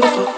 beautiful.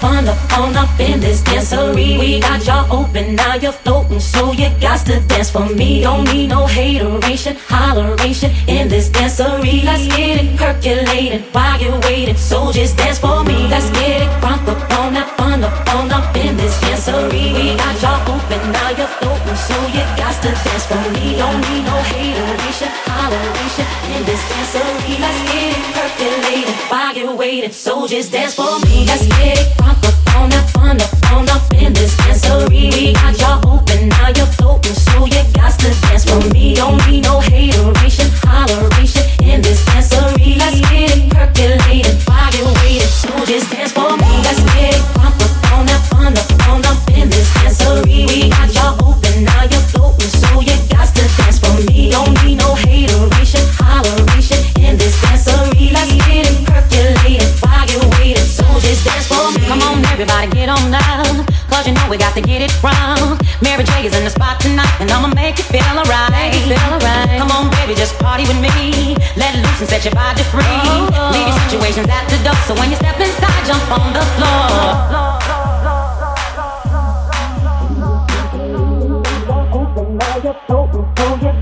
up on up in this dancery. We got y'all open, now you're floating, so you got to dance for me. Don't need no hateration, holleration in this dancery. Let's get it percolating while you're waiting, so just dance for me. Let's get it crunk up on that fun up on up in this dancery. We got y'all open, now you're floating, so you got to dance for me. Don't need no hateration, holleration in this dancery. Let's so just dance for me. Let's get it up on that fun up on up in this. We got open, now floating, so got to dance for me. Don't need no hateration, in this. Let's get it waiting, so just dance for me. Let's get up on that fun up on up in this. We got open, now floating, so got to dance for me. Don't need no just dance for me. Come on, everybody, get on now. Cause you know we got to get it wrong. Mary J is in the spot tonight, and I'ma make you feel alright. Make you feel alright. Come on, baby, just party with me. Let loose and set your body free. Oh. oh. Leave your situations at the door, so when you step inside, jump on the floor.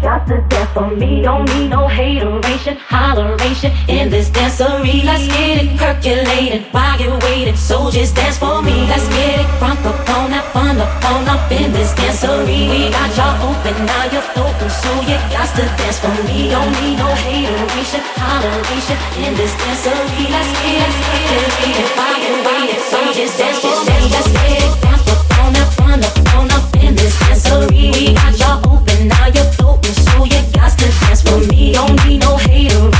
Got to dance for me. Don't need no hateration, holleration in this dancery. Let's get it percolating while you're waiting. So just dance for me. Let's get it crunk up on that fun up on up in this dancery. We got y'all open, now you're floating. So you got to dance for me. Don't need no hateration, holleration in this dancery. Let's get it percolating while you're waiting. So just dance for me. Let's get it dancery. We got y'all open, now you're floating, so you got to dance for me. Don't need no hateration,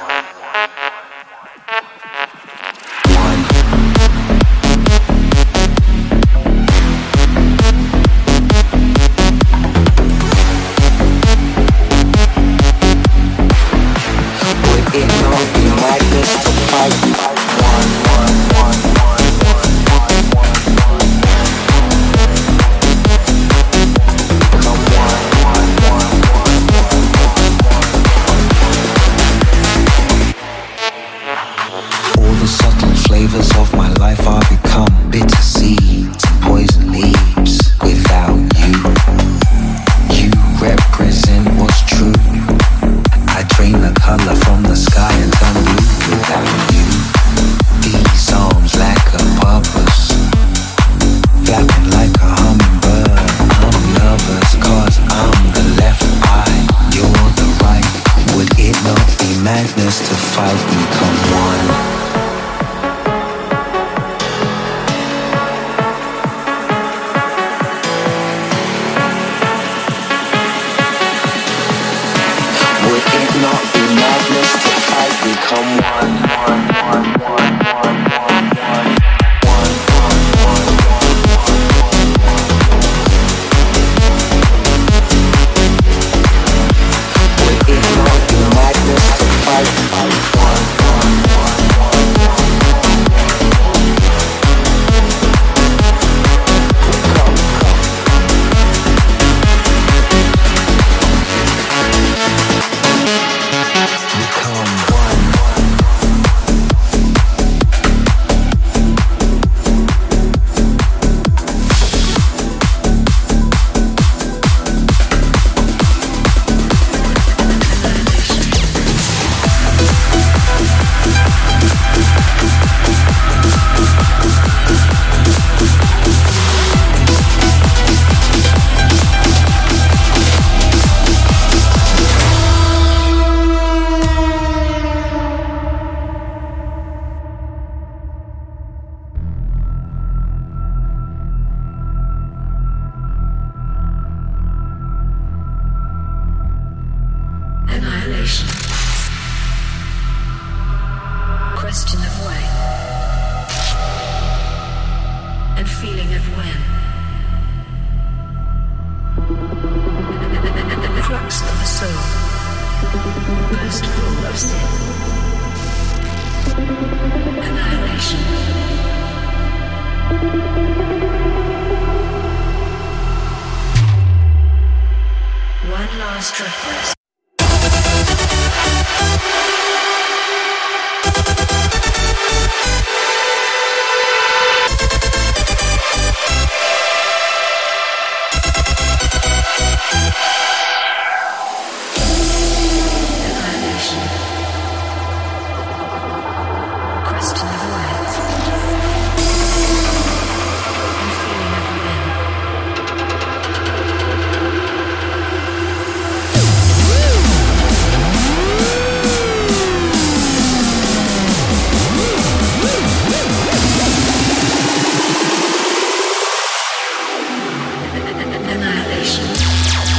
annihilation.